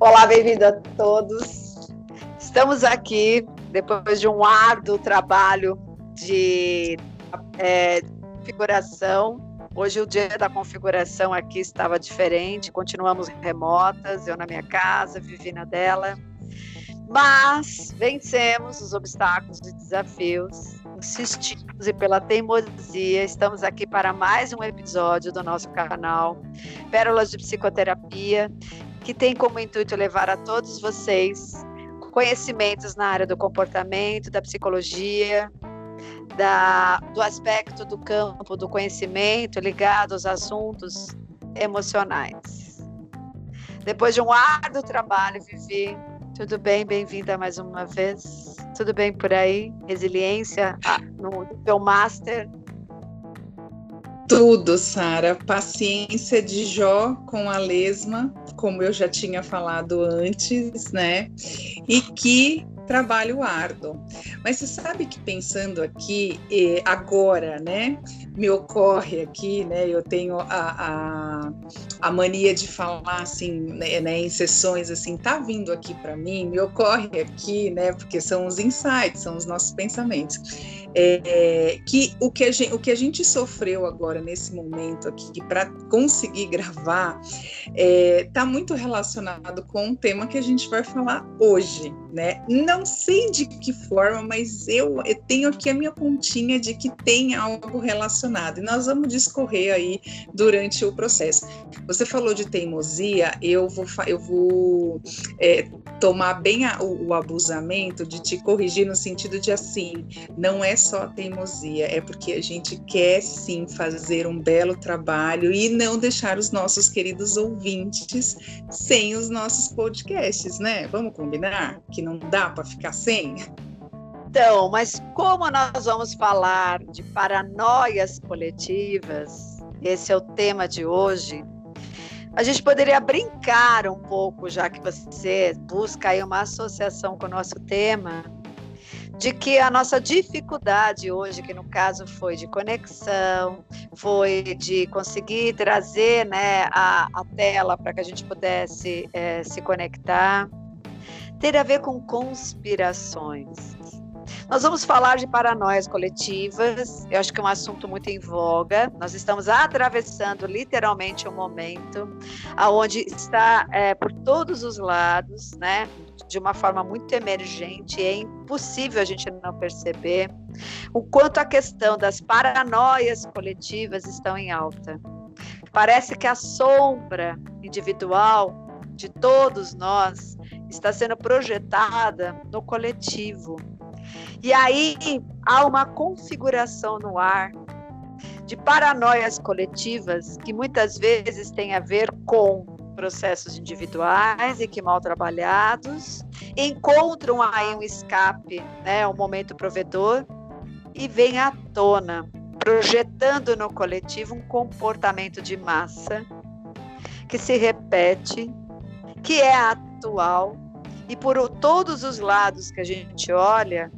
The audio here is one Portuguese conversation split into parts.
Olá, bem-vindo a todos. Estamos aqui depois de um árduo trabalho de é, configuração. Hoje o dia da configuração aqui estava diferente, continuamos remotas, eu na minha casa, Vivi na dela. Mas vencemos os obstáculos e desafios, insistimos e pela teimosia, estamos aqui para mais um episódio do nosso canal Pérolas de Psicoterapia, que tem como intuito levar a todos vocês conhecimentos na área do comportamento, da psicologia, da, do aspecto do campo do conhecimento ligado aos assuntos emocionais. Depois de um árduo trabalho, Vivi, tudo bem? Bem-vinda mais uma vez. Tudo bem por aí? Resiliência ah, no teu master? Tudo, Sara. Paciência de Jó com a lesma, como eu já tinha falado antes, né? E que trabalho árduo. Mas você sabe que pensando aqui, agora, né, me ocorre aqui, né, eu tenho a, a, a mania de falar assim, né, né, em sessões assim, tá vindo aqui para mim, me ocorre aqui, né, porque são os insights, são os nossos pensamentos. É, que, o que, a gente, o que a gente sofreu agora nesse momento aqui para conseguir gravar está é, tá muito relacionado com um tema que a gente vai falar hoje, né? Não sei de que forma, mas eu, eu tenho aqui a minha pontinha de que tem algo relacionado e nós vamos discorrer aí durante o processo. Você falou de teimosia, eu vou, eu vou é, tomar bem a, o, o abusamento de te corrigir no sentido de assim, não é só teimosia, é porque a gente quer sim fazer um belo trabalho e não deixar os nossos queridos ouvintes sem os nossos podcasts, né? Vamos combinar que não dá para ficar sem? Então, mas como nós vamos falar de paranoias coletivas, esse é o tema de hoje. A gente poderia brincar um pouco, já que você busca aí uma associação com o nosso tema, de que a nossa dificuldade hoje, que no caso foi de conexão, foi de conseguir trazer né, a, a tela para que a gente pudesse é, se conectar, ter a ver com conspirações. Nós vamos falar de paranoias coletivas, eu acho que é um assunto muito em voga. Nós estamos atravessando literalmente um momento onde está é, por todos os lados, né, de uma forma muito emergente, é impossível a gente não perceber o quanto a questão das paranoias coletivas estão em alta. Parece que a sombra individual de todos nós está sendo projetada no coletivo. E aí há uma configuração no ar de paranoias coletivas que muitas vezes tem a ver com processos individuais e que mal trabalhados encontram aí um escape, né, um momento provedor e vem à tona, projetando no coletivo um comportamento de massa que se repete, que é atual e por todos os lados que a gente olha,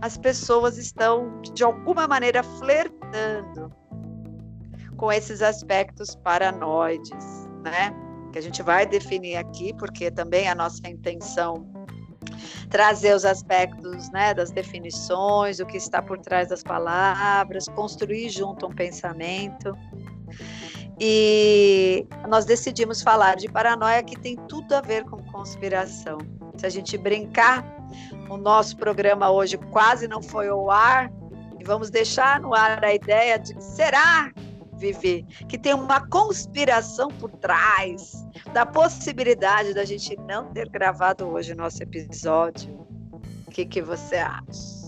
as pessoas estão de alguma maneira flertando com esses aspectos paranoides, né? Que a gente vai definir aqui, porque também a nossa intenção trazer os aspectos né, das definições, o que está por trás das palavras, construir junto um pensamento. E nós decidimos falar de paranoia que tem tudo a ver com conspiração. Se a gente brincar, o nosso programa hoje quase não foi ao ar, e vamos deixar no ar a ideia de será, Vivi, que tem uma conspiração por trás da possibilidade da gente não ter gravado hoje o nosso episódio. O que, que você acha?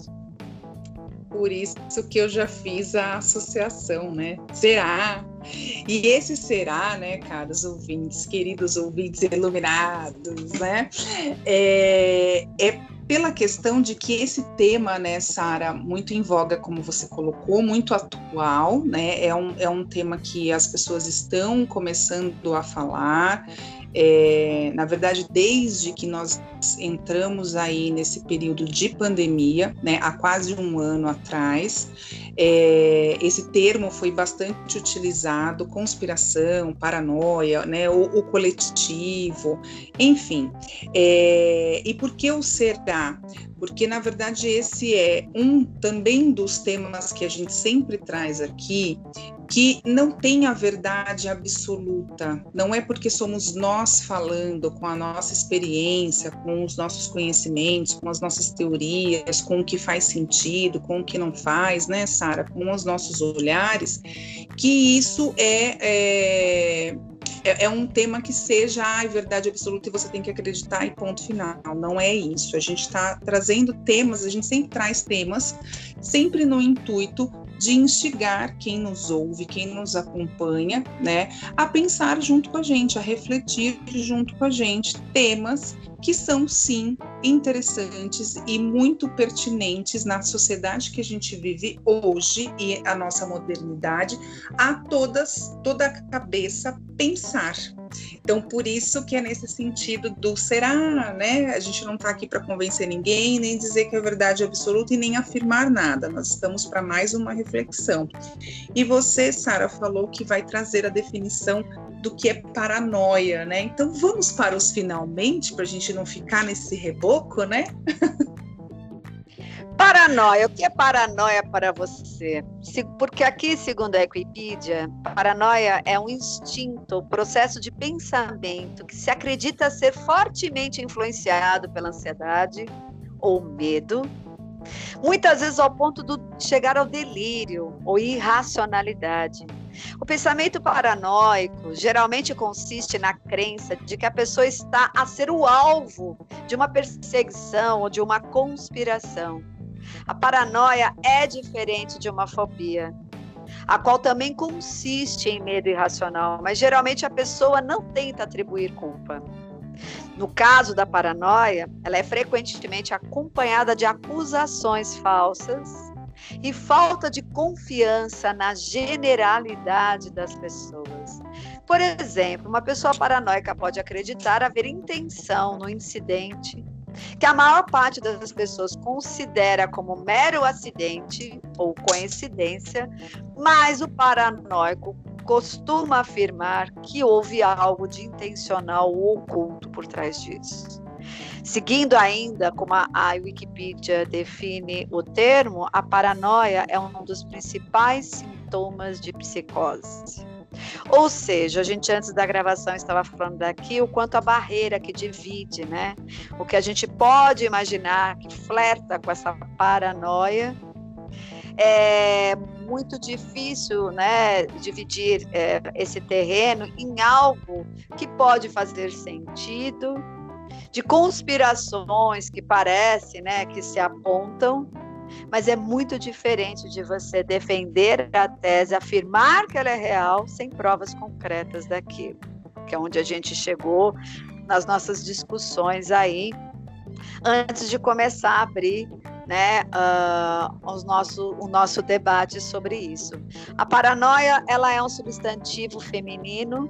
por isso que eu já fiz a associação, né? Será? E esse será, né, caros ouvintes, queridos ouvintes iluminados, né? É, é pela questão de que esse tema, né, Sara, muito em voga, como você colocou, muito atual, né? É um, é um tema que as pessoas estão começando a falar. É, na verdade, desde que nós entramos aí nesse período de pandemia, né, há quase um ano atrás, é, esse termo foi bastante utilizado, conspiração, paranoia, né, o, o coletivo, enfim. É, e por que o será? Porque, na verdade, esse é um também dos temas que a gente sempre traz aqui, que não tem a verdade absoluta. Não é porque somos nós falando com a nossa experiência, com os nossos conhecimentos, com as nossas teorias, com o que faz sentido, com o que não faz, né, Sara? Com os nossos olhares, que isso é, é é, é, um tema que seja a verdade absoluta e você tem que acreditar e ponto final. Não é isso. A gente está trazendo temas, a gente sempre traz temas, sempre no intuito de instigar quem nos ouve, quem nos acompanha, né, a pensar junto com a gente, a refletir junto com a gente temas que são sim interessantes e muito pertinentes na sociedade que a gente vive hoje e a nossa modernidade, a todas toda a cabeça pensar. Então, por isso que é nesse sentido do será, né? A gente não está aqui para convencer ninguém, nem dizer que é verdade absoluta e nem afirmar nada. Nós estamos para mais uma reflexão. E você, Sara, falou que vai trazer a definição do que é paranoia, né? Então vamos para os finalmente, para a gente não ficar nesse reboco, né? Paranoia, o que é paranoia para você? Porque aqui, segundo a Equipedia, paranoia é um instinto, um processo de pensamento que se acredita ser fortemente influenciado pela ansiedade ou medo, muitas vezes ao ponto de chegar ao delírio ou irracionalidade. O pensamento paranoico geralmente consiste na crença de que a pessoa está a ser o alvo de uma perseguição ou de uma conspiração. A paranoia é diferente de uma fobia, a qual também consiste em medo irracional, mas geralmente a pessoa não tenta atribuir culpa. No caso da paranoia, ela é frequentemente acompanhada de acusações falsas e falta de confiança na generalidade das pessoas. Por exemplo, uma pessoa paranoica pode acreditar haver intenção no incidente que a maior parte das pessoas considera como mero acidente ou coincidência, mas o paranoico costuma afirmar que houve algo de intencional ou oculto por trás disso. Seguindo ainda como a, Wikipedia define o termo, a paranoia é um dos principais sintomas de psicose. Ou seja, a gente antes da gravação estava falando daqui o quanto a barreira que divide, né? O que a gente pode imaginar que flerta com essa paranoia é muito difícil, né, dividir é, esse terreno em algo que pode fazer sentido de conspirações que parece, né, que se apontam, mas é muito diferente de você defender a tese, afirmar que ela é real sem provas concretas daquilo, que é onde a gente chegou nas nossas discussões aí, antes de começar a abrir né, uh, os nosso, o nosso debate sobre isso. A paranoia ela é um substantivo feminino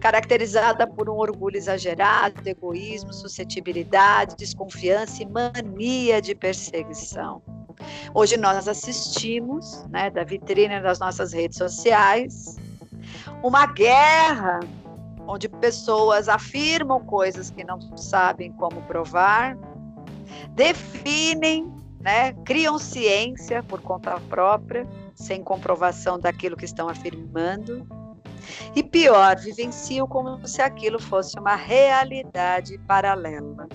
caracterizada por um orgulho exagerado, egoísmo, suscetibilidade, desconfiança e mania de perseguição. Hoje nós assistimos, né, da vitrine das nossas redes sociais, uma guerra onde pessoas afirmam coisas que não sabem como provar, definem, né, criam ciência por conta própria, sem comprovação daquilo que estão afirmando e pior, vivenciam como se aquilo fosse uma realidade paralela.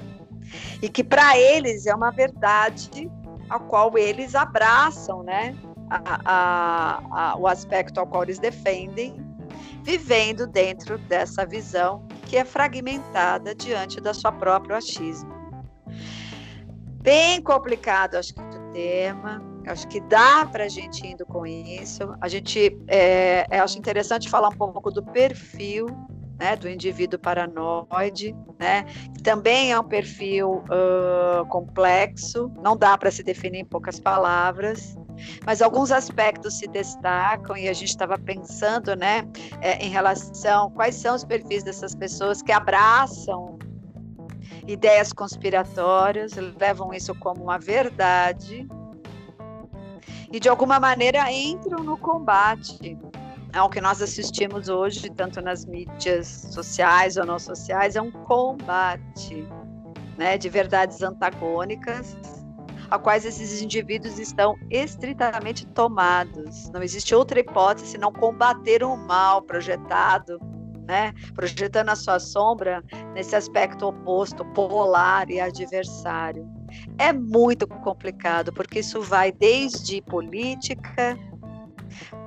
E que para eles é uma verdade a qual eles abraçam, né? A, a, a, o aspecto ao qual eles defendem, vivendo dentro dessa visão que é fragmentada diante da sua próprio achismo. Bem complicado, acho que o tema, Acho que dá para a gente indo com isso. A gente é, acho interessante falar um pouco do perfil né, do indivíduo paranoide, né? Também é um perfil uh, complexo, não dá para se definir em poucas palavras. mas alguns aspectos se destacam e a gente estava pensando, né, é, em relação quais são os perfis dessas pessoas que abraçam ideias conspiratórias, levam isso como uma verdade e de alguma maneira entram no combate. É o que nós assistimos hoje, tanto nas mídias sociais ou não sociais, é um combate né, de verdades antagônicas, a quais esses indivíduos estão estritamente tomados. Não existe outra hipótese senão combater o mal projetado, né, projetando a sua sombra nesse aspecto oposto, polar e adversário. É muito complicado, porque isso vai desde política,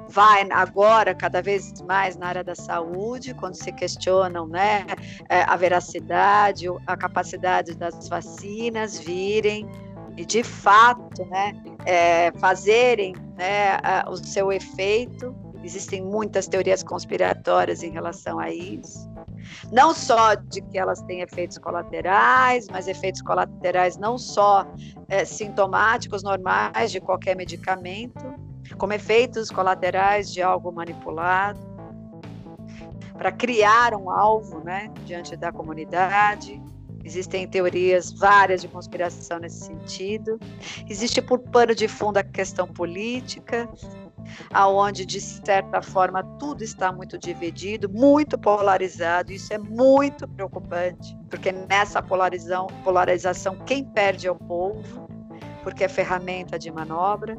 vai agora cada vez mais na área da saúde, quando se questionam né, é, a veracidade, a capacidade das vacinas virem e de fato né, é, fazerem né, o seu efeito. Existem muitas teorias conspiratórias em relação a isso. Não só de que elas têm efeitos colaterais, mas efeitos colaterais não só é, sintomáticos normais de qualquer medicamento, como efeitos colaterais de algo manipulado, para criar um alvo né, diante da comunidade. Existem teorias várias de conspiração nesse sentido. Existe por pano de fundo a questão política, aonde de certa forma tudo está muito dividido, muito polarizado. Isso é muito preocupante, porque nessa polarização, polarização quem perde é o povo, porque é ferramenta de manobra.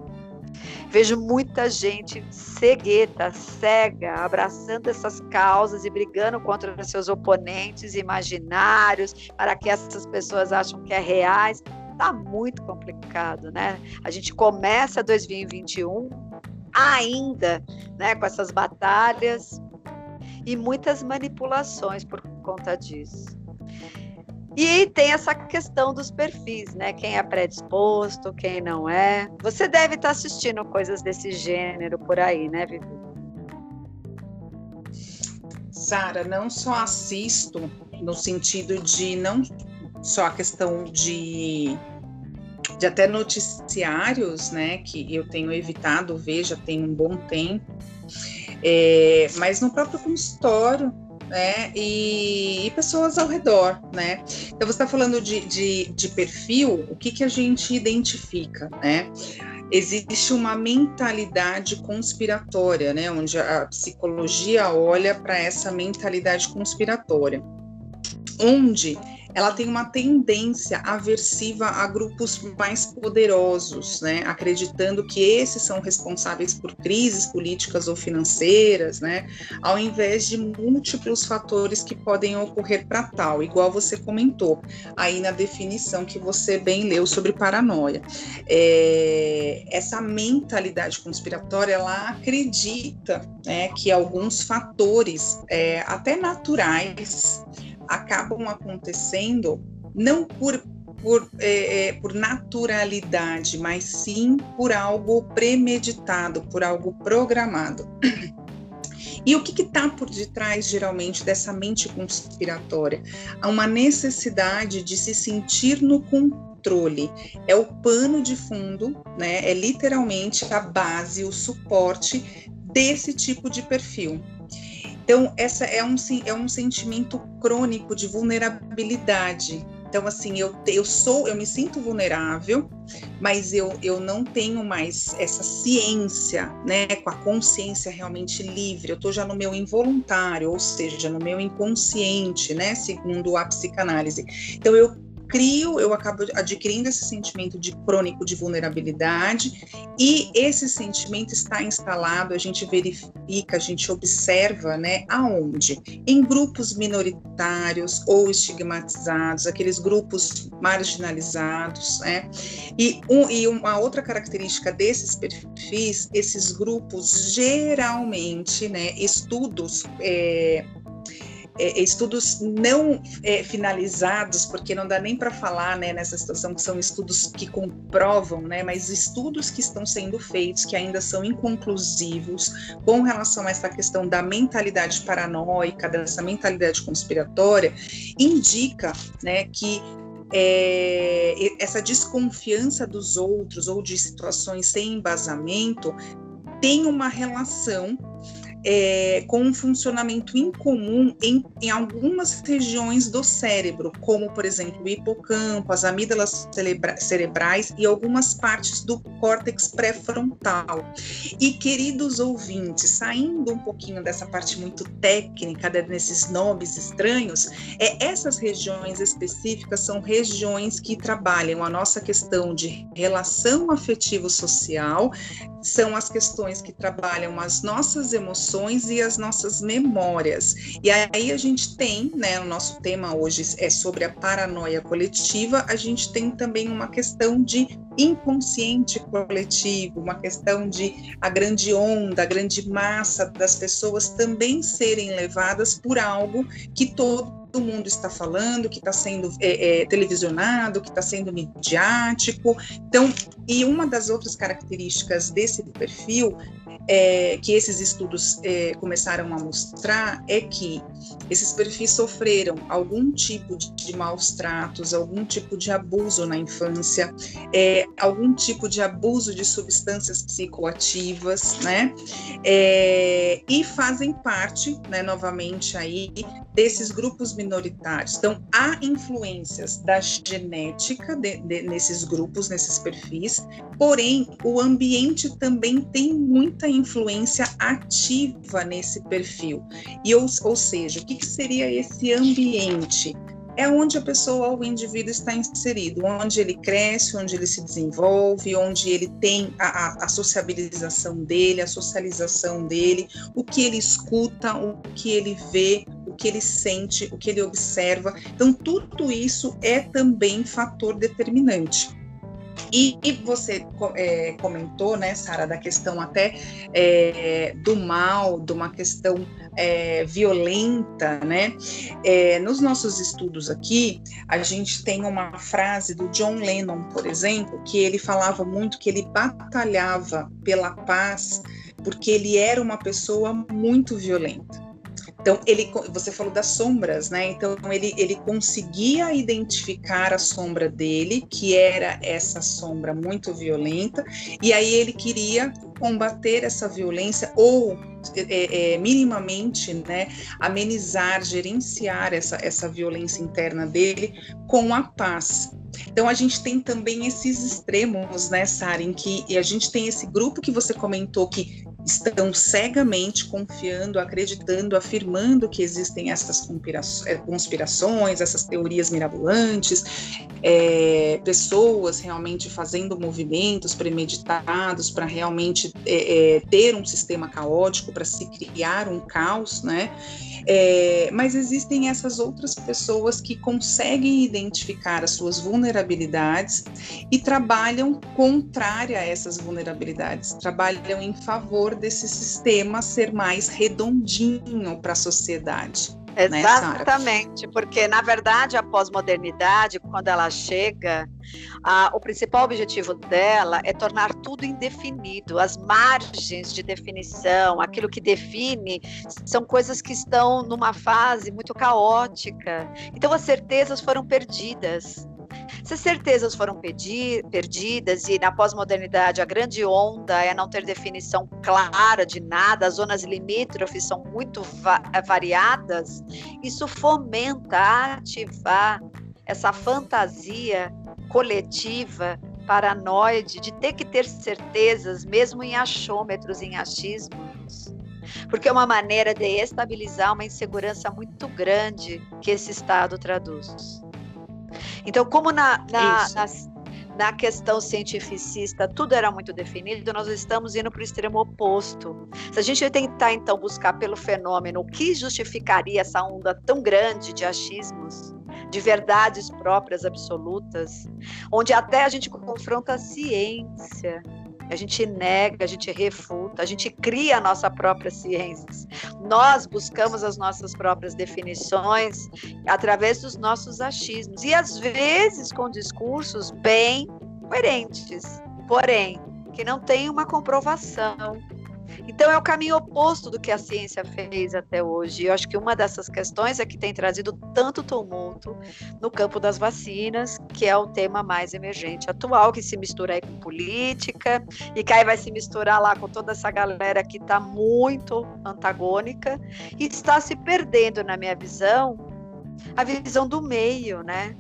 Vejo muita gente cegueta, cega, abraçando essas causas e brigando contra seus oponentes imaginários para que essas pessoas acham que é reais. Está muito complicado, né? A gente começa 2021 ainda, né, com essas batalhas e muitas manipulações por conta disso. E tem essa questão dos perfis, né? Quem é predisposto, quem não é. Você deve estar assistindo coisas desse gênero por aí, né, Vivi? Sara, não só assisto no sentido de não só a questão de de até noticiários, né, que eu tenho evitado ver já tem um bom tempo, é, mas no próprio consultório, né, e, e, pessoas ao redor, né. Então você está falando de, de, de, perfil, o que que a gente identifica, né? Existe uma mentalidade conspiratória, né, onde a psicologia olha para essa mentalidade conspiratória, onde ela tem uma tendência aversiva a grupos mais poderosos, né? acreditando que esses são responsáveis por crises políticas ou financeiras, né? ao invés de múltiplos fatores que podem ocorrer para tal, igual você comentou aí na definição que você bem leu sobre paranoia. É, essa mentalidade conspiratória, ela acredita né, que alguns fatores, é, até naturais, acabam acontecendo não por por, é, é, por naturalidade, mas sim por algo premeditado, por algo programado. E o que está por detrás, geralmente, dessa mente conspiratória? Há uma necessidade de se sentir no controle. É o pano de fundo, né? é literalmente a base, o suporte desse tipo de perfil. Então, essa é um, é um sentimento crônico de vulnerabilidade. Então, assim, eu, eu sou, eu me sinto vulnerável, mas eu, eu não tenho mais essa ciência, né, com a consciência realmente livre. Eu estou já no meu involuntário, ou seja, no meu inconsciente, né, segundo a psicanálise. Então, eu crio, eu acabo adquirindo esse sentimento de crônico de vulnerabilidade e esse sentimento está instalado, a gente verifica, a gente observa, né, aonde? Em grupos minoritários ou estigmatizados, aqueles grupos marginalizados, né? E, um, e uma outra característica desses perfis, esses grupos geralmente, né, estudos é, é, estudos não é, finalizados, porque não dá nem para falar né, nessa situação que são estudos que comprovam, né, mas estudos que estão sendo feitos que ainda são inconclusivos com relação a essa questão da mentalidade paranoica, dessa mentalidade conspiratória, indica né, que é, é, essa desconfiança dos outros ou de situações sem embasamento tem uma relação é, com um funcionamento incomum em, em algumas regiões do cérebro, como, por exemplo, o hipocampo, as amígdalas cerebrais e algumas partes do córtex pré-frontal. E, queridos ouvintes, saindo um pouquinho dessa parte muito técnica, desses nomes estranhos, é, essas regiões específicas são regiões que trabalham a nossa questão de relação afetivo-social, são as questões que trabalham as nossas emoções e as nossas memórias. E aí a gente tem, né, o nosso tema hoje é sobre a paranoia coletiva, a gente tem também uma questão de inconsciente coletivo, uma questão de a grande onda, a grande massa das pessoas também serem levadas por algo que todo todo mundo está falando, que está sendo é, é, televisionado, que está sendo midiático. Então, e uma das outras características desse perfil é, que esses estudos é, começaram a mostrar é que esses perfis sofreram algum tipo de, de maus tratos, algum tipo de abuso na infância, é, algum tipo de abuso de substâncias psicoativas, né? É, e fazem parte, né, novamente aí, desses grupos minoritários. Então, há influências da genética de, de, nesses grupos, nesses perfis, porém, o ambiente também tem muita influência ativa nesse perfil. E ou, ou seja, o que, que seria esse ambiente? é onde a pessoa, o indivíduo está inserido, onde ele cresce, onde ele se desenvolve, onde ele tem a, a, sociabilização dele, a socialização dele, o que ele escuta, o que ele vê, o que ele sente, o que ele observa. Então, tudo isso é também fator determinante. E, e você é, comentou, né, Sara, da questão até é, do mal, de uma questão é, violenta, né? É, nos nossos estudos aqui, a gente tem uma frase do John Lennon, por exemplo, que ele falava muito que ele batalhava pela paz porque ele era uma pessoa muito violenta. Então, ele, você falou das sombras, né? Então, ele, ele conseguia identificar a sombra dele, que era essa sombra muito violenta, e aí ele queria combater essa violência ou é, é, minimamente né, amenizar, gerenciar essa, essa violência interna dele com a paz. Então a gente tem também esses extremos, né, Sara, em que a gente tem esse grupo que você comentou que estão cegamente confiando, acreditando, afirmando que existem essas é, conspirações, essas teorias mirabolantes, é, pessoas realmente fazendo movimentos premeditados para realmente é, é, ter um sistema caótico, para se criar um caos, né? É, mas existem essas outras pessoas que conseguem identificar as suas vulnerabilidades e trabalham contrária a essas vulnerabilidades, trabalham em favor desse sistema ser mais redondinho para a sociedade. Né, Exatamente, né, porque na verdade a pós-modernidade, quando ela chega, a, o principal objetivo dela é tornar tudo indefinido, as margens de definição, aquilo que define, são coisas que estão numa fase muito caótica. Então as certezas foram perdidas. Se certezas foram pedir, perdidas e na pós-modernidade a grande onda é não ter definição clara de nada, as zonas limítrofes são muito va variadas, isso fomenta ativar essa fantasia coletiva paranoide de ter que ter certezas, mesmo em achômetros, em achismos. Porque é uma maneira de estabilizar uma insegurança muito grande que esse Estado traduz. Então, como na, na, na, na, questão cientificista tudo era muito definido, nós estamos indo para o extremo oposto. Se a gente tentar, então, buscar pelo fenômeno o que justificaria essa onda tão grande de achismos, de verdades próprias absolutas, onde até a gente confronta a ciência, a gente nega, a gente refuta, a gente cria a nossa própria ciência. Nós buscamos as nossas próprias definições através dos nossos achismos e às vezes com discursos bem coerentes, porém que não tem uma comprovação. Então é o caminho oposto do que a ciência fez até hoje. Eu acho que uma dessas questões é que tem trazido tanto tumulto no campo das vacinas, que é o tema mais emergente atual, que se mistura aí com política, e que aí vai se misturar lá com toda essa galera que está muito antagônica, e está se perdendo, na minha visão, a visão do meio, né?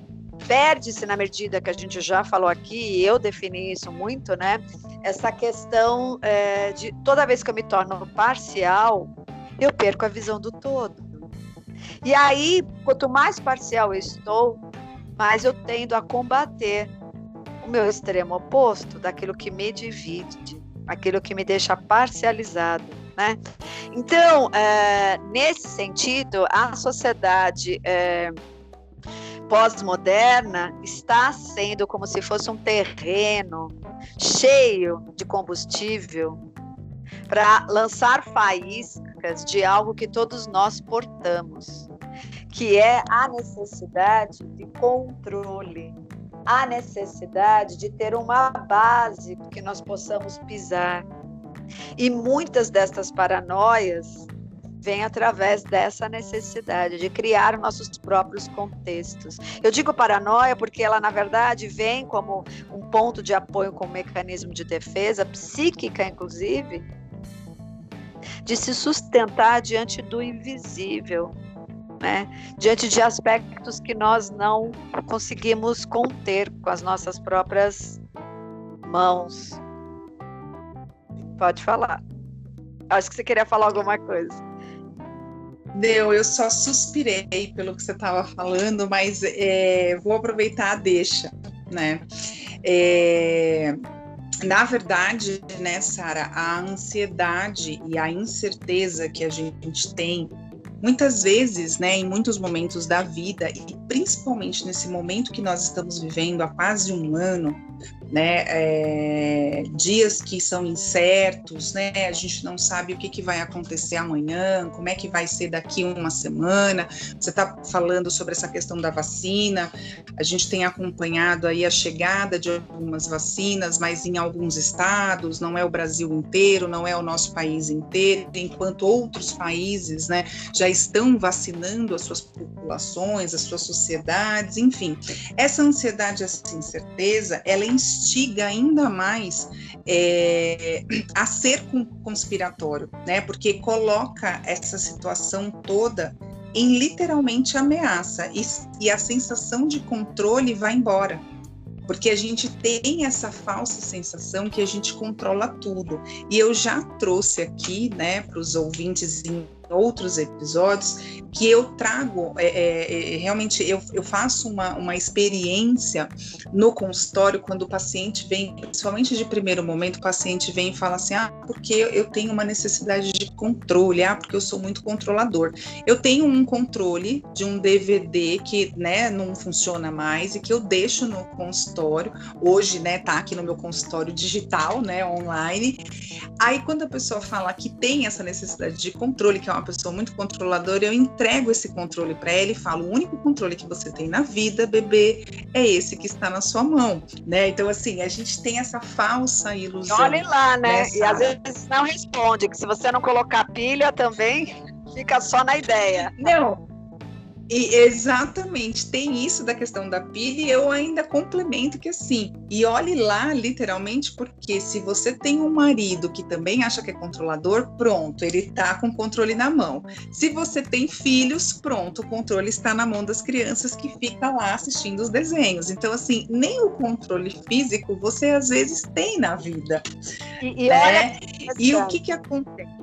Perde-se na medida que a gente já falou aqui, e eu defini isso muito, né? Essa questão é, de toda vez que eu me torno parcial, eu perco a visão do todo. E aí, quanto mais parcial eu estou, mais eu tendo a combater o meu extremo oposto daquilo que me divide, aquilo que me deixa parcializado. Né? Então, é, nesse sentido, a sociedade é, pós-moderna está sendo como se fosse um terreno cheio de combustível para lançar faíscas de algo que todos nós portamos, que é a necessidade de controle, a necessidade de ter uma base que nós possamos pisar. E muitas destas paranoias vêm através dessa necessidade de criar nossos próprios contextos. Eu digo paranoia porque ela, na verdade, vem como um ponto de apoio, como mecanismo de defesa, psíquica, inclusive, de se sustentar diante do invisível, né? diante de aspectos que nós não conseguimos conter com as nossas próprias mãos. Pode falar. Acho que você queria falar alguma coisa. Não, eu só suspirei pelo que você estava falando, mas é, vou aproveitar a deixa, né? É, na verdade, né, Sara, a ansiedade e a incerteza que a gente tem muitas vezes, né, em muitos momentos da vida e principalmente nesse momento que nós estamos vivendo há quase um ano, né? É, dias que são incertos, né? A gente não sabe o que, que vai acontecer amanhã, como é que vai ser daqui uma semana. Você está falando sobre essa questão da vacina. A gente tem acompanhado aí a chegada de algumas vacinas, mas em alguns estados, não é o Brasil inteiro, não é o nosso país inteiro, enquanto outros países, né, já estão vacinando as suas populações, as suas sociedades, enfim. Essa ansiedade, essa incerteza, ela instiga ainda mais é, a ser conspiratório, né? Porque coloca essa situação toda em literalmente ameaça e, e a sensação de controle vai embora porque a gente tem essa falsa sensação que a gente controla tudo. E eu já trouxe aqui, né, para os ouvintes em outros episódios que eu trago é, é, é, realmente eu, eu faço uma, uma experiência no consultório quando o paciente vem, principalmente de primeiro momento, o paciente vem e fala assim, ah, porque eu tenho uma necessidade de controle, ah, porque eu sou muito controlador. Eu tenho um controle de um DVD que né, não funciona mais e que eu deixo no consultório, hoje né, tá aqui no meu consultório digital, né, online. Aí quando a pessoa fala que tem essa necessidade de controle, que é uma pessoa muito controladora, eu entrego esse controle para ela e falo: o único controle que você tem na vida, bebê, é esse que está na sua mão, né? Então, assim, a gente tem essa falsa ilusão. Olhe lá, né? Nessa... E às vezes não responde, que se você não colocar pilha também, fica só na ideia. Não, e exatamente, tem isso da questão da pilha e eu ainda complemento que assim, e olhe lá literalmente, porque se você tem um marido que também acha que é controlador, pronto, ele tá com o controle na mão. Se você tem filhos, pronto, o controle está na mão das crianças que fica lá assistindo os desenhos. Então, assim, nem o controle físico você às vezes tem na vida. E, e, né? olha, e o que que acontece?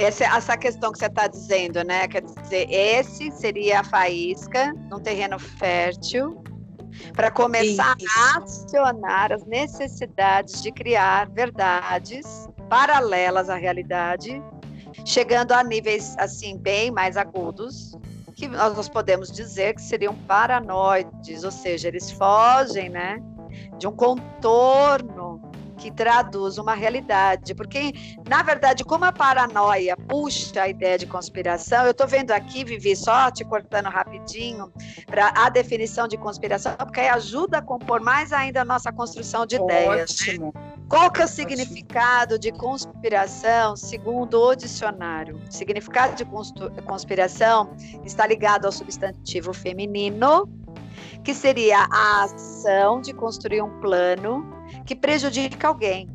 Essa, essa questão que você está dizendo, né? Quer dizer, esse seria a faísca num terreno fértil para começar Isso. a acionar as necessidades de criar verdades paralelas à realidade, chegando a níveis assim bem mais agudos, que nós podemos dizer que seriam paranoides, ou seja, eles fogem, né, de um contorno que traduz uma realidade. Porque, na verdade, como a paranoia puxa a ideia de conspiração, eu estou vendo aqui, Vivi, só te cortando rapidinho, para a definição de conspiração, porque aí ajuda a compor mais ainda a nossa construção de ideias. Né? Ótimo. Né? Qual que é o significado de conspiração segundo o dicionário? O significado de conspiração está ligado ao substantivo feminino, que seria a ação de construir um plano que prejudica alguém.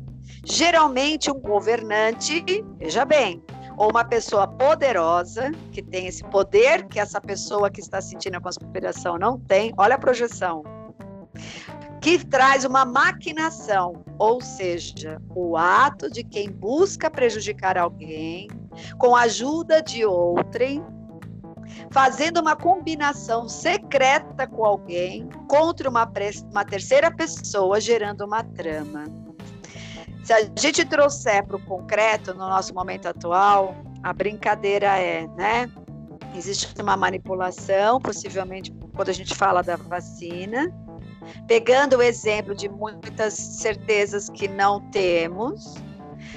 Geralmente um governante, veja bem, ou uma pessoa poderosa, que tem esse poder que essa pessoa que está sentindo a conspiração não tem, olha a projeção, que traz uma maquinação, ou seja, o ato de quem busca prejudicar alguém com a ajuda de outrem, fazendo uma combinação secreta com alguém contra uma, uma terceira pessoa, gerando uma trama. Se a gente trouxer para o concreto, no nosso momento atual, a brincadeira é, né? Existe uma manipulação, possivelmente quando a gente fala da vacina, pegando o exemplo de muitas certezas que não temos,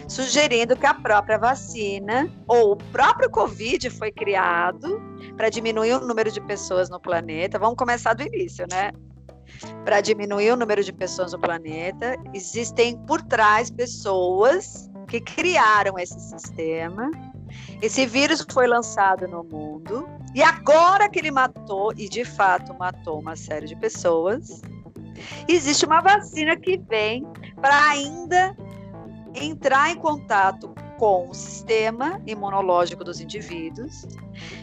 sugerindo que a própria vacina ou o próprio Covid foi criado para diminuir o número de pessoas no planeta. Vamos começar do início, né? para diminuir o número de pessoas no planeta. Existem por trás pessoas que criaram esse sistema. Esse vírus foi lançado no mundo e agora que ele matou e de fato matou uma série de pessoas, existe uma vacina que vem para ainda entrar em contato com o sistema imunológico dos indivíduos,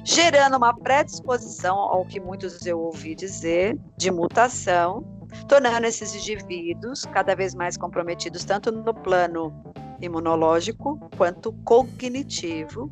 gerando uma predisposição ao que muitos eu ouvi dizer de mutação, tornando esses indivíduos cada vez mais comprometidos tanto no plano imunológico quanto cognitivo,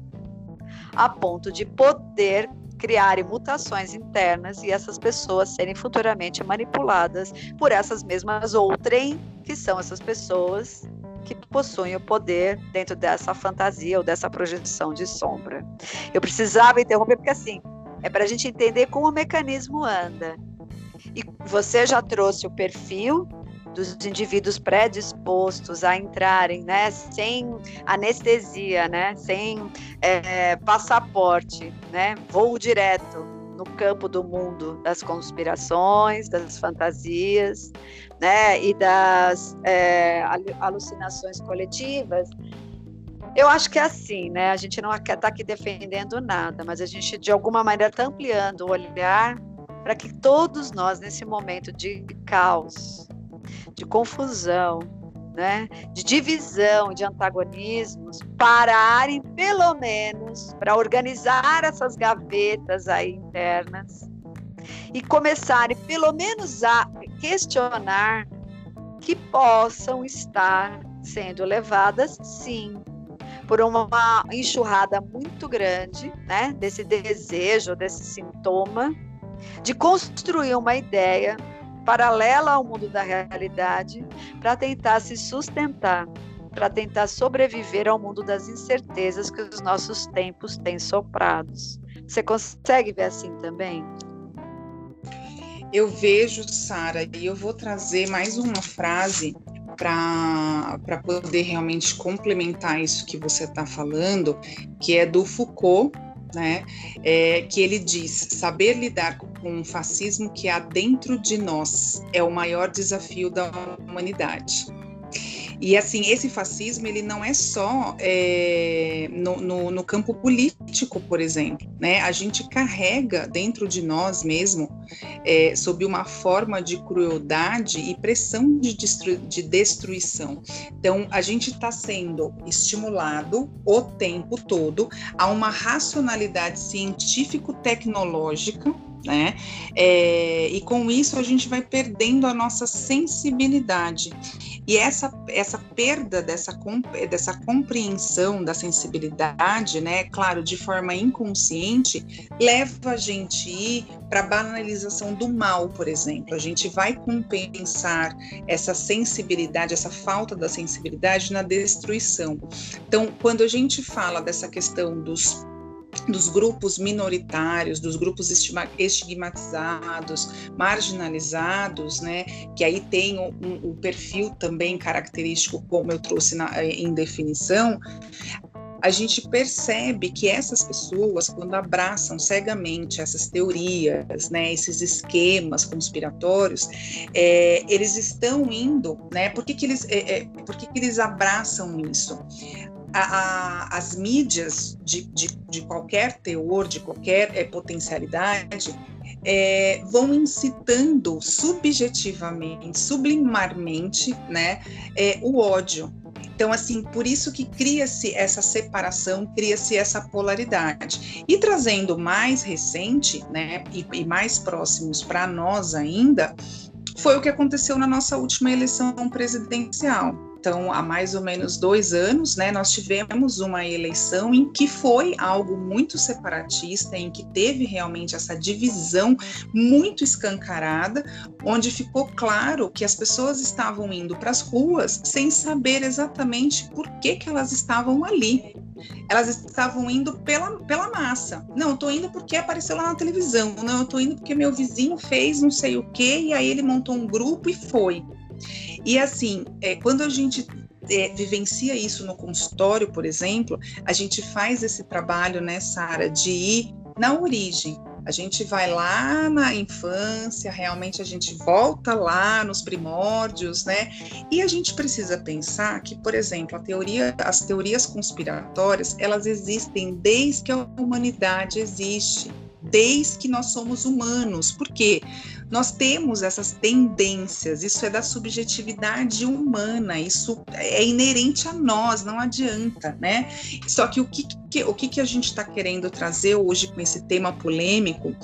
a ponto de poder criar mutações internas e essas pessoas serem futuramente manipuladas por essas mesmas outrem, que são essas pessoas que possuem o poder dentro dessa fantasia ou dessa projeção de sombra. Eu precisava interromper porque assim é para a gente entender como o mecanismo anda. E você já trouxe o perfil dos indivíduos predispostos a entrarem, né, sem anestesia, né, sem é, passaporte, né, voo direto no campo do mundo das conspirações, das fantasias, né, e das é, alucinações coletivas, eu acho que é assim, né? A gente não está aqui defendendo nada, mas a gente de alguma maneira está ampliando o olhar para que todos nós nesse momento de caos, de confusão, né, de divisão, de antagonismos, pararem pelo menos para organizar essas gavetas aí internas e começarem pelo menos a questionar que possam estar sendo levadas, sim, por uma enxurrada muito grande, né, desse desejo, desse sintoma, de construir uma ideia paralela ao mundo da realidade para tentar se sustentar, para tentar sobreviver ao mundo das incertezas que os nossos tempos têm soprados. Você consegue ver assim também? Eu vejo, Sara, e eu vou trazer mais uma frase para poder realmente complementar isso que você está falando, que é do Foucault, né? É, que ele diz: saber lidar com um fascismo que há dentro de nós é o maior desafio da humanidade. E assim, esse fascismo ele não é só é, no, no, no, campo político, por exemplo, né? A gente carrega dentro de nós mesmo, é, sob uma forma de crueldade e pressão de, destru de destruição. Então, a gente está sendo estimulado o tempo todo a uma racionalidade científico-tecnológica né? É, e com isso a gente vai perdendo a nossa sensibilidade. E essa, essa perda dessa, dessa compreensão da sensibilidade, né, claro, de forma inconsciente, leva a gente ir para a banalização do mal, por exemplo. A gente vai compensar essa sensibilidade, essa falta da sensibilidade na destruição. Então, quando a gente fala dessa questão dos dos grupos minoritários, dos grupos estigmatizados, marginalizados, né, que aí tem o, um, perfil também característico, como eu trouxe na, em definição, a gente percebe que essas pessoas, quando abraçam cegamente essas teorias, né, esses esquemas conspiratórios, é, eles estão indo, né? Por que, que eles, é, é, por que, que eles abraçam isso? A, a, as mídias de, de, de, qualquer teor, de qualquer é, potencialidade, é, vão incitando subjetivamente, sublimarmente, né, é, o ódio. Então, assim, por isso que cria-se essa separação, cria-se essa polaridade. E trazendo mais recente, né, e, e mais próximos para nós ainda, foi o que aconteceu na nossa última eleição presidencial. Então, há mais ou menos dois anos, né, nós tivemos uma eleição em que foi algo muito separatista, em que teve realmente essa divisão muito escancarada, onde ficou claro que as pessoas estavam indo para as ruas sem saber exatamente por que, que elas estavam ali. Elas estavam indo pela, pela massa. Não, eu estou indo porque apareceu lá na televisão. Não, eu estou indo porque meu vizinho fez não sei o quê, e aí ele montou um grupo e foi. E assim, é, quando a gente é, vivencia isso no consultório, por exemplo, a gente faz esse trabalho, né, Sara, de ir na origem. A gente vai lá na infância, realmente a gente volta lá nos primórdios, né? E a gente precisa pensar que, por exemplo, teoria, as teorias conspiratórias, elas existem desde que a humanidade existe desde que nós somos humanos. Por quê? Nós temos essas tendências, isso é da subjetividade humana, isso é inerente a nós, não adianta, né? Só que o que, que o que, que a gente está querendo trazer hoje com esse tema polêmico,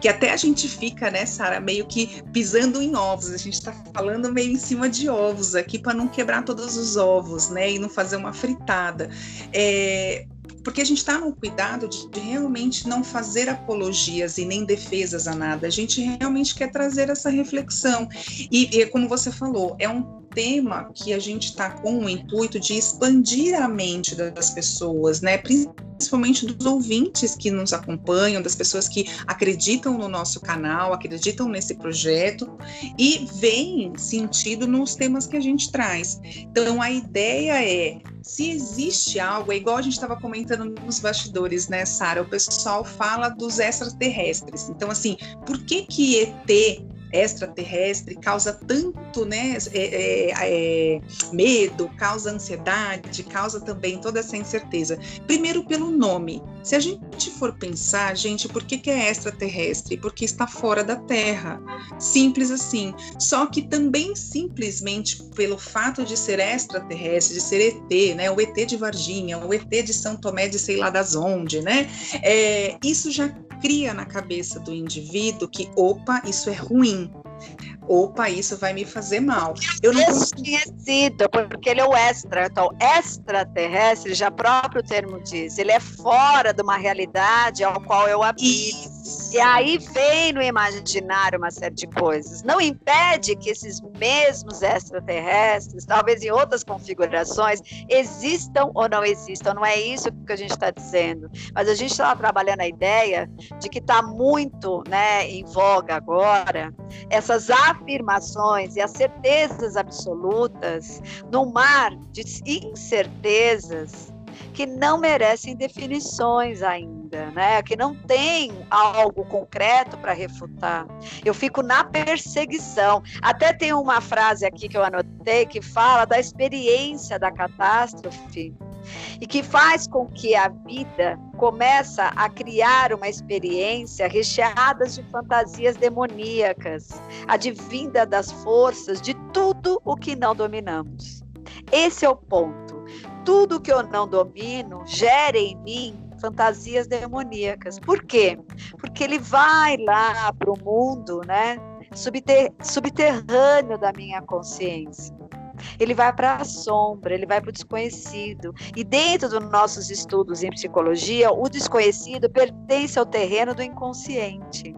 que até a gente fica, né, Sara, meio que pisando em ovos, a gente está falando meio em cima de ovos aqui para não quebrar todos os ovos, né, e não fazer uma fritada. É, porque a gente está no cuidado de, de, realmente não fazer apologias e nem defesas a nada. A gente realmente quer trazer essa reflexão. E, e como você falou, é um tema que a gente está com o intuito de expandir a mente das pessoas, né? Principalmente dos ouvintes que nos acompanham, das pessoas que acreditam no nosso canal, acreditam nesse projeto e veem sentido nos temas que a gente traz. Então, a ideia é se existe algo, é igual a gente estava comentando nos bastidores, né, Sara? O pessoal fala dos extraterrestres. Então, assim, por que que ET extraterrestre causa tanto né, é, é, é, medo, causa ansiedade, causa também toda essa incerteza. Primeiro, pelo nome. Se a gente for pensar, gente, por que, que é extraterrestre? Porque está fora da Terra. Simples assim. Só que também simplesmente pelo fato de ser extraterrestre, de ser ET, né? O ET de Varginha, o ET de São Tomé de sei lá das onde, né? É, isso já cria na cabeça do indivíduo que, opa, isso é ruim. Opa, isso vai me fazer mal. Eu não Desconhecido, porque ele é o extra. Então, extraterrestre, já próprio termo diz, ele é fora de uma realidade ao qual eu habito. E aí vem no imaginário uma série de coisas. Não impede que esses mesmos extraterrestres, talvez em outras configurações, existam ou não existam. Não é isso que a gente está dizendo. Mas a gente está trabalhando a ideia de que está muito né, em voga agora essas afirmações e as certezas absolutas no mar de incertezas que não merecem definições ainda, né? Que não tem algo concreto para refutar. Eu fico na perseguição. Até tem uma frase aqui que eu anotei que fala da experiência da catástrofe e que faz com que a vida começa a criar uma experiência recheada de fantasias demoníacas, advinda das forças de tudo o que não dominamos. Esse é o ponto tudo que eu não domino gera em mim fantasias demoníacas. Por quê? Porque ele vai lá para o mundo, né? Subter subterrâneo da minha consciência. Ele vai para a sombra, ele vai para o desconhecido. E dentro dos nossos estudos em psicologia, o desconhecido pertence ao terreno do inconsciente.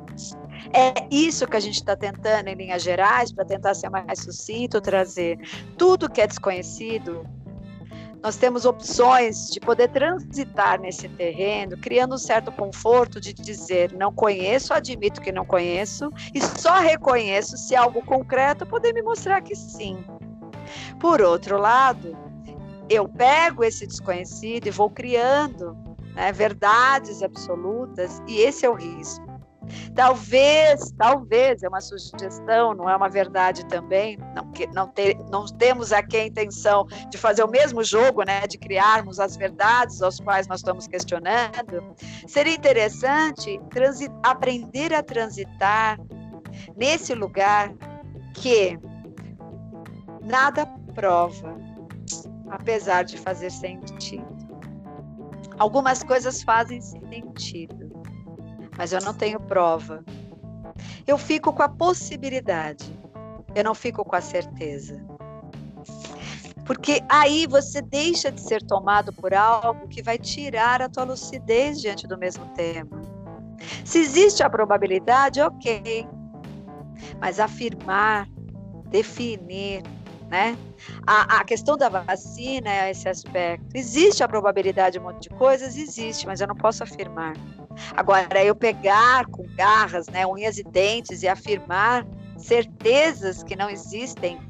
É isso que a gente está tentando, em linhas gerais, para tentar ser mais sucinto, trazer. Tudo que é desconhecido nós temos opções de poder transitar nesse terreno, criando um certo conforto de dizer não conheço, admito que não conheço, e só reconheço se algo concreto poder me mostrar que sim. Por outro lado, eu pego esse desconhecido e vou criando né, verdades absolutas, e esse é o risco. Talvez, talvez, é uma sugestão, não é uma verdade também, não, que, não, ter, não temos aqui a intenção de fazer o mesmo jogo, né, de criarmos as verdades aos quais nós estamos questionando. Seria interessante aprender a transitar nesse lugar que nada prova, apesar de fazer sentido. Algumas coisas fazem sentido, mas eu não tenho prova. Eu fico com a possibilidade, eu não fico com a certeza. Porque aí você deixa de ser tomado por algo que vai tirar a tua lucidez diante do mesmo tema. Se existe a probabilidade, ok. Mas afirmar, definir, né? A, a, questão da vacina é esse aspecto. Existe a probabilidade de um monte de coisas? Existe, mas eu não posso afirmar. Agora, eu pegar com garras, né, unhas e dentes e afirmar certezas que não existem,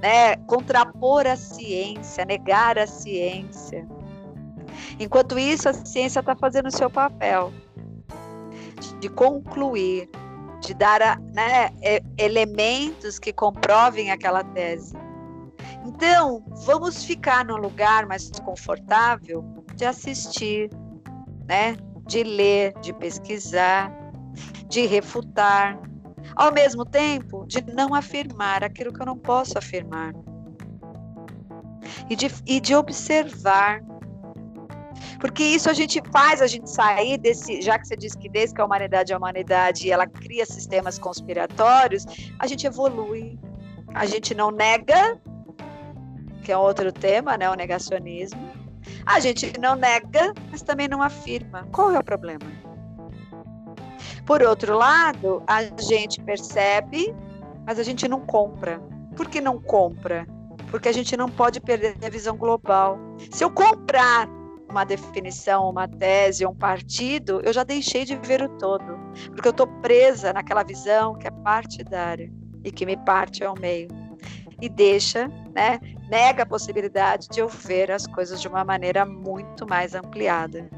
né, contrapor a ciência, negar a ciência. Enquanto isso, a ciência está fazendo o seu papel de concluir, de dar né, elementos que comprovem aquela tese. Então, vamos ficar num lugar mais confortável de assistir, né? de ler, de pesquisar, de refutar, ao mesmo tempo de não afirmar aquilo que eu não posso afirmar. E de, e de observar. Porque isso a gente faz a gente sair desse, já que você diz que desde que a humanidade é a humanidade ela cria sistemas conspiratórios, a gente evolui. A gente não nega, que é outro tema, né, o negacionismo. A gente não nega, mas também não afirma. Qual é o problema? Por outro lado, a gente percebe, mas a gente não compra. Por que não compra? Porque a gente não pode perder a visão global. Se eu comprar uma definição, uma tese, um partido, eu já deixei de ver o todo, porque eu estou presa naquela visão que é partidária e que me parte ao meio e deixa, né, nega a possibilidade de eu ver as coisas de uma maneira muito mais ampliada.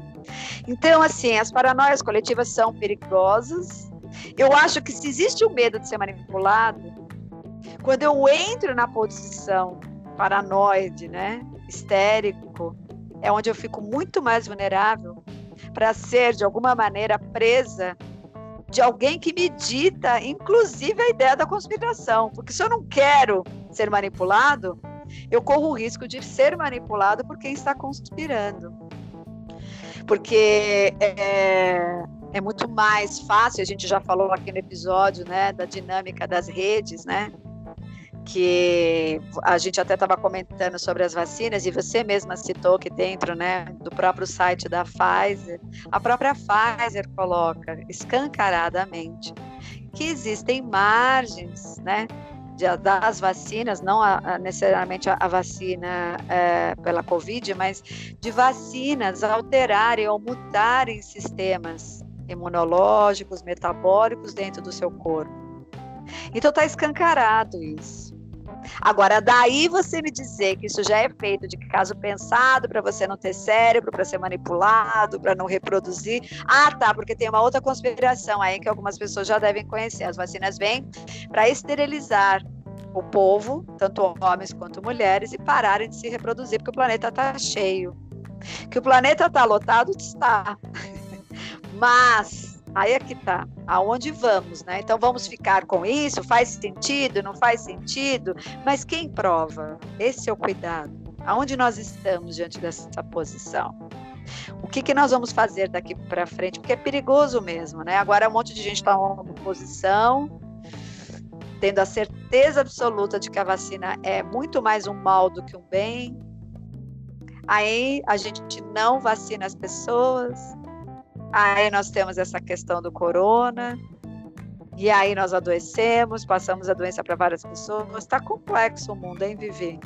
Então, assim, as paranoias coletivas são perigosas. Eu acho que se existe o medo de ser manipulado, quando eu entro na posição paranoide, né, histérico, é onde eu fico muito mais vulnerável para ser de alguma maneira presa de alguém que me dita, inclusive, a ideia da conspiração. Porque se eu não quero ser manipulado, eu corro o risco de ser manipulado por quem está conspirando. Porque é, é muito mais fácil, a gente já falou aqui no episódio, né, da dinâmica das redes, né? Que a gente até estava comentando sobre as vacinas e você mesma citou que dentro né, do próprio site da Pfizer, a própria Pfizer coloca escancaradamente que existem margens né, de, das vacinas, não a, a, necessariamente a, a vacina é, pela Covid, mas de vacinas alterarem ou mutarem sistemas imunológicos, metabólicos dentro do seu corpo. Então está escancarado isso. Agora, daí você me dizer que isso já é feito de caso pensado para você não ter cérebro, para ser manipulado, para não reproduzir. Ah, tá, porque tem uma outra conspiração aí que algumas pessoas já devem conhecer. As vacinas vêm para esterilizar o povo, tanto homens quanto mulheres, e pararem de se reproduzir, porque o planeta está cheio. Que o planeta está lotado, está. Mas Aí é que tá, aonde vamos, né? Então vamos ficar com isso? Faz sentido? Não faz sentido? Mas quem prova? Esse é o cuidado. Aonde nós estamos diante dessa posição? O que, que nós vamos fazer daqui para frente? Porque é perigoso mesmo, né? Agora um monte de gente está em posição, tendo a certeza absoluta de que a vacina é muito mais um mal do que um bem. Aí a gente não vacina as pessoas, Aí nós temos essa questão do corona, e aí nós adoecemos, passamos a doença para várias pessoas. Está complexo o mundo, hein, Vivi?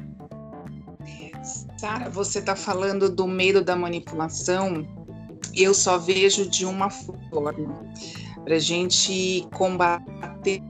Sara, você está falando do medo da manipulação. Eu só vejo de uma forma para a gente combater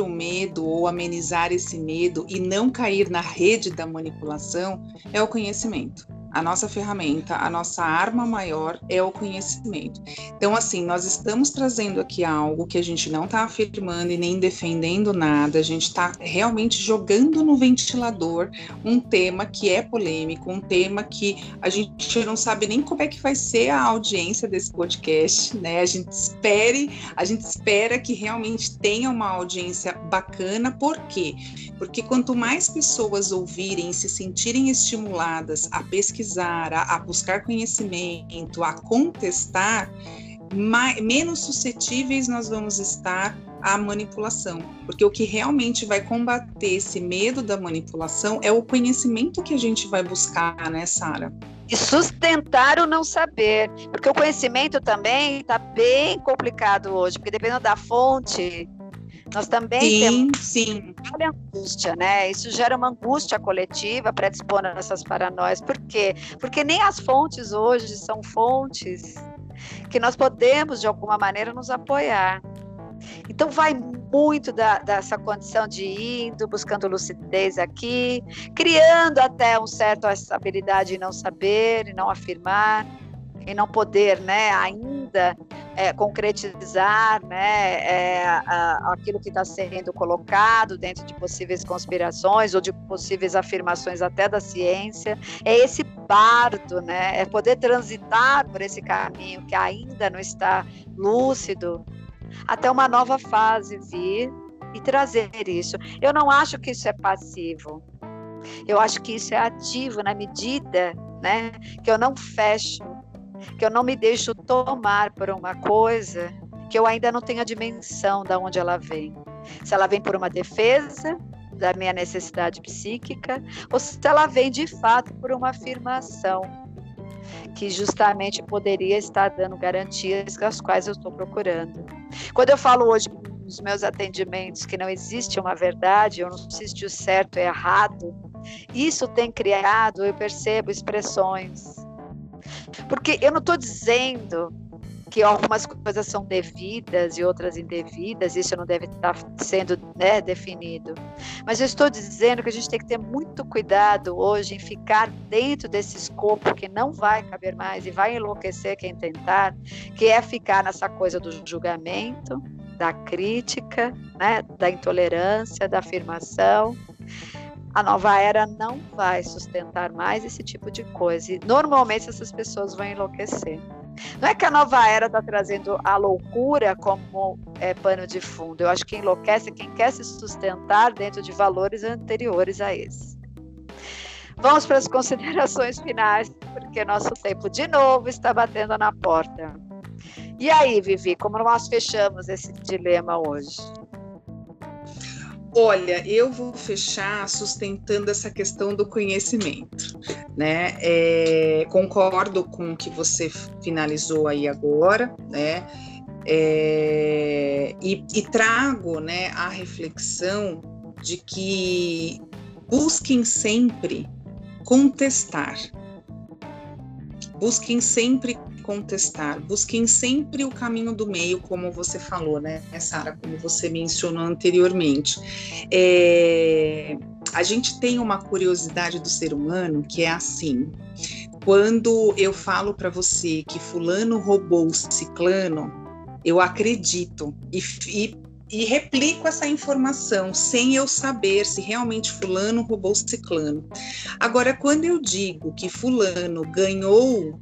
o medo ou amenizar esse medo e não cair na rede da manipulação é o conhecimento a nossa ferramenta, a nossa arma maior é o conhecimento. Então, assim, nós estamos trazendo aqui algo que a gente não está afirmando e nem defendendo nada, a gente está realmente jogando no ventilador um tema que é polêmico, um tema que a gente não sabe nem como é que vai ser a audiência desse podcast, né? A gente espere, a gente espera que realmente tenha uma audiência bacana, por quê? Porque quanto mais pessoas ouvirem se sentirem estimuladas a pesquisar, pesquisar, a, a buscar conhecimento, a contestar, mais, menos suscetíveis nós vamos estar à manipulação. Porque o que realmente vai combater esse medo da manipulação é o conhecimento que a gente vai buscar, né, Sara? E sustentar o não saber. Porque o conhecimento também está bem complicado hoje, porque dependendo da fonte, nós também sim, temos sim. angústia, né? Isso gera uma angústia coletiva predispondo essas paranoias. Por quê? Porque nem as fontes hoje são fontes que nós podemos, de alguma maneira, nos apoiar. Então, vai muito da, dessa condição de indo, buscando lucidez aqui, criando até um certo essa habilidade em não saber, e não afirmar, em não poder, né, ainda é, concretizar né, é, aquilo que está sendo colocado dentro de possíveis conspirações ou de possíveis afirmações até da ciência. É esse bardo, né, é poder transitar por esse caminho que ainda não está lúcido até uma nova fase vir e trazer isso. Eu não acho que isso é passivo. Eu acho que isso é ativo na medida né, que eu não fecho que eu não me deixo tomar por uma coisa que eu ainda não tenho a dimensão de onde ela vem. Se ela vem por uma defesa da minha necessidade psíquica ou se ela vem de fato por uma afirmação que justamente poderia estar dando garantias as quais eu estou procurando. Quando eu falo hoje nos meus atendimentos que não existe uma verdade, ou não existe o certo e errado, isso tem criado, eu percebo expressões porque eu não estou dizendo que algumas coisas são devidas e outras indevidas, isso não deve estar sendo né, definido. Mas eu estou dizendo que a gente tem que ter muito cuidado hoje em ficar dentro desse escopo que não vai caber mais e vai enlouquecer quem tentar, que é ficar nessa coisa do julgamento, da crítica, né, da intolerância, da afirmação a nova era não vai sustentar mais esse tipo de coisa. E normalmente essas pessoas vão enlouquecer. Não é que a nova era está trazendo a loucura como é, pano de fundo. Eu acho que enlouquece quem quer se sustentar dentro de valores anteriores a esse. Vamos para as considerações finais, porque nosso tempo de novo está batendo na porta. E aí, Vivi, como nós fechamos esse dilema hoje? Olha, eu vou fechar sustentando essa questão do conhecimento, né? É, concordo com o que você finalizou aí agora, né? É, e, e trago, né, a reflexão de que busquem sempre contestar, busquem sempre contestar. Busquem sempre o caminho do meio, como você falou, né, Sara, como você mencionou anteriormente. É, a gente tem uma curiosidade do ser humano que é assim. Quando eu falo para você que fulano roubou ciclano, eu acredito e, e, e, replico essa informação sem eu saber se realmente fulano roubou ciclano. Agora, quando eu digo que fulano ganhou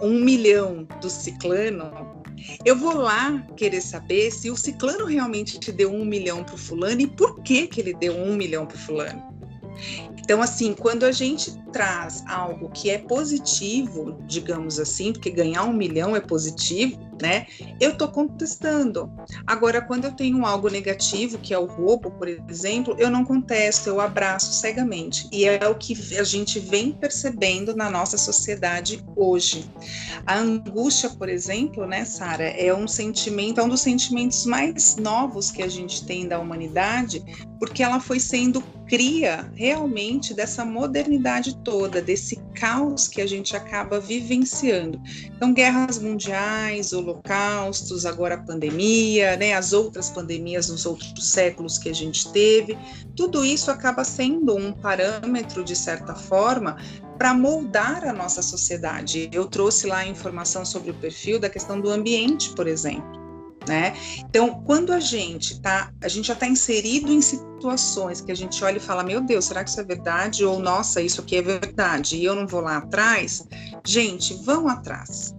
um milhão do ciclano, eu vou lá querer saber se o ciclano realmente te deu um milhão para o fulano e por que, que ele deu um milhão para o fulano. Então, assim, quando a gente traz algo que é positivo, digamos assim, porque ganhar um milhão é positivo, né? Eu estou contestando. Agora, quando eu tenho algo negativo, que é o roubo, por exemplo, eu não contesto, eu abraço cegamente. E é o que a gente vem percebendo na nossa sociedade hoje. A angústia, por exemplo, né, Sara, é um sentimento, é um dos sentimentos mais novos que a gente tem da humanidade, porque ela foi sendo cria realmente dessa modernidade toda, desse caos que a gente acaba vivenciando. Então, guerras mundiais, holocaustos, agora a pandemia, né, as outras pandemias nos outros séculos que a gente teve, tudo isso acaba sendo um parâmetro, de certa forma, para moldar a nossa sociedade. Eu trouxe lá a informação sobre o perfil da questão do ambiente, por exemplo. Né? Então, quando a gente tá, a gente já está inserido em situações que a gente olha e fala, meu Deus, será que isso é verdade? Ou nossa, isso aqui é verdade e eu não vou lá atrás? Gente, vão atrás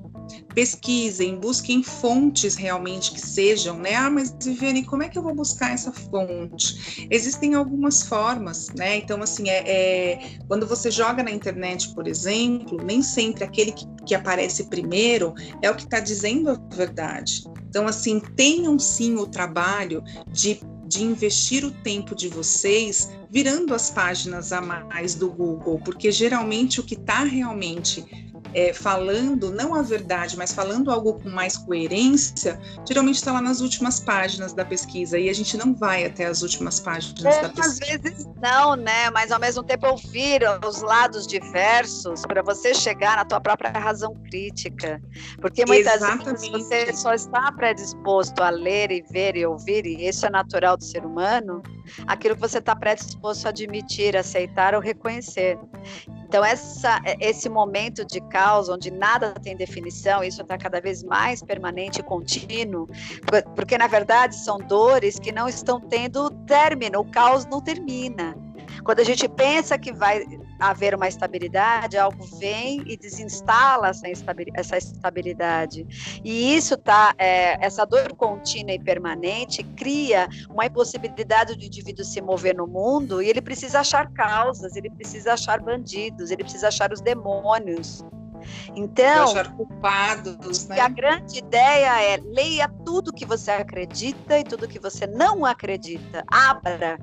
pesquisem, busquem fontes realmente que sejam, né? Ah, mas Viviane, como é que eu vou buscar essa fonte? Existem algumas formas, né? Então, assim, é, é quando você joga na internet, por exemplo, nem sempre aquele que, que aparece primeiro é o que está dizendo a verdade. Então, assim, tenham sim o trabalho de de investir o tempo de vocês virando as páginas a mais do Google, porque geralmente o que está realmente é, falando não a verdade, mas falando algo com mais coerência, geralmente está lá nas últimas páginas da pesquisa e a gente não vai até as últimas páginas é, da pesquisa. Às vezes não, né? Mas ao mesmo tempo ouvir os lados diversos para você chegar na tua própria razão crítica, porque muitas Exatamente. vezes você só está predisposto a ler e ver e ouvir e isso é natural do ser humano, aquilo que você está predisposto a admitir, aceitar ou reconhecer. Então, essa, esse momento de caos, onde nada tem definição, isso está cada vez mais permanente e contínuo, porque, na verdade, são dores que não estão tendo término, o caos não termina. Quando a gente pensa que vai haver uma estabilidade, algo vem e desinstala essa estabilidade. E isso tá, é, essa dor contínua e permanente cria uma impossibilidade do indivíduo se mover no mundo e ele precisa achar causas, ele precisa achar bandidos, ele precisa achar os demônios. Então, culpados, né? a grande ideia é leia tudo que você acredita e tudo que você não acredita. Abra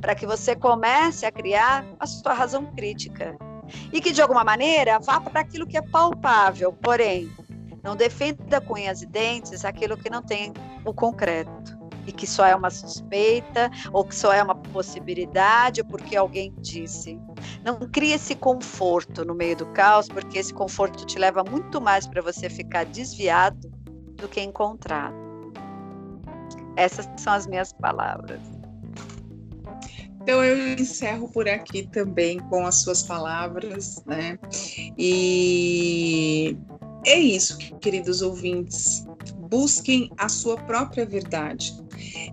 para que você comece a criar a sua razão crítica. E que, de alguma maneira, vá para aquilo que é palpável, porém, não defenda com unhas e dentes aquilo que não tem o concreto e que só é uma suspeita ou que só é uma possibilidade porque alguém disse. Não crie esse conforto no meio do caos, porque esse conforto te leva muito mais para você ficar desviado do que encontrado. Essas são as minhas palavras. Então eu encerro por aqui também com as suas palavras, né? E é isso, queridos ouvintes. Busquem a sua própria verdade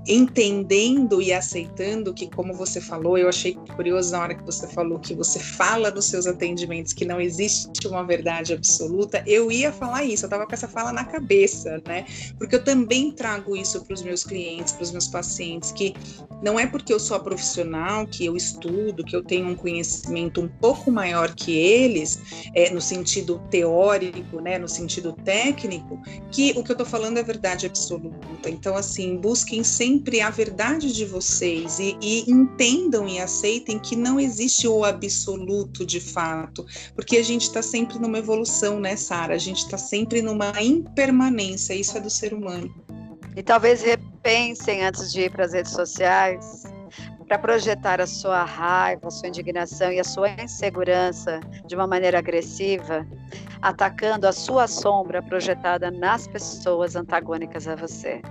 entendendo e aceitando que, como você falou, eu achei curioso na hora que você falou que você fala nos seus atendimentos que não existe uma verdade absoluta, eu ia falar isso, eu estava com essa fala na cabeça, né? Porque eu também trago isso para os meus clientes, para os meus pacientes, que não é porque eu sou a profissional, que eu estudo, que eu tenho um conhecimento um pouco maior que eles, é, no sentido teórico, né, no sentido técnico, que o que eu estou falando é verdade absoluta. Então, assim, busquem sempre a verdade de vocês e, e entendam e aceitem que não existe o absoluto de fato, porque a gente está sempre numa evolução, né, Sara? A gente está sempre numa impermanência, isso é do ser humano. E talvez repensem antes de ir para as redes sociais para projetar a sua raiva, a sua indignação e a sua insegurança de uma maneira agressiva, atacando a sua sombra projetada nas pessoas antagônicas a você.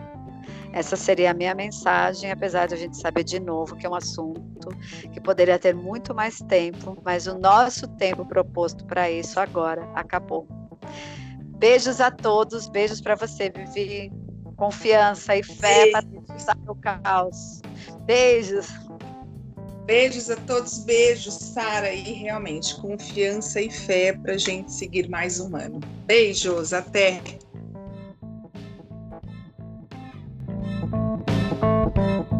Essa seria a minha mensagem, apesar de a gente saber de novo que é um assunto que poderia ter muito mais tempo, mas o nosso tempo proposto para isso agora acabou. Beijos a todos, beijos para você, Vivi confiança e fé para expulsar o caos. Beijos. Beijos a todos, beijos, Sara, e realmente confiança e fé para a gente seguir mais humano. Beijos, até! Thank you.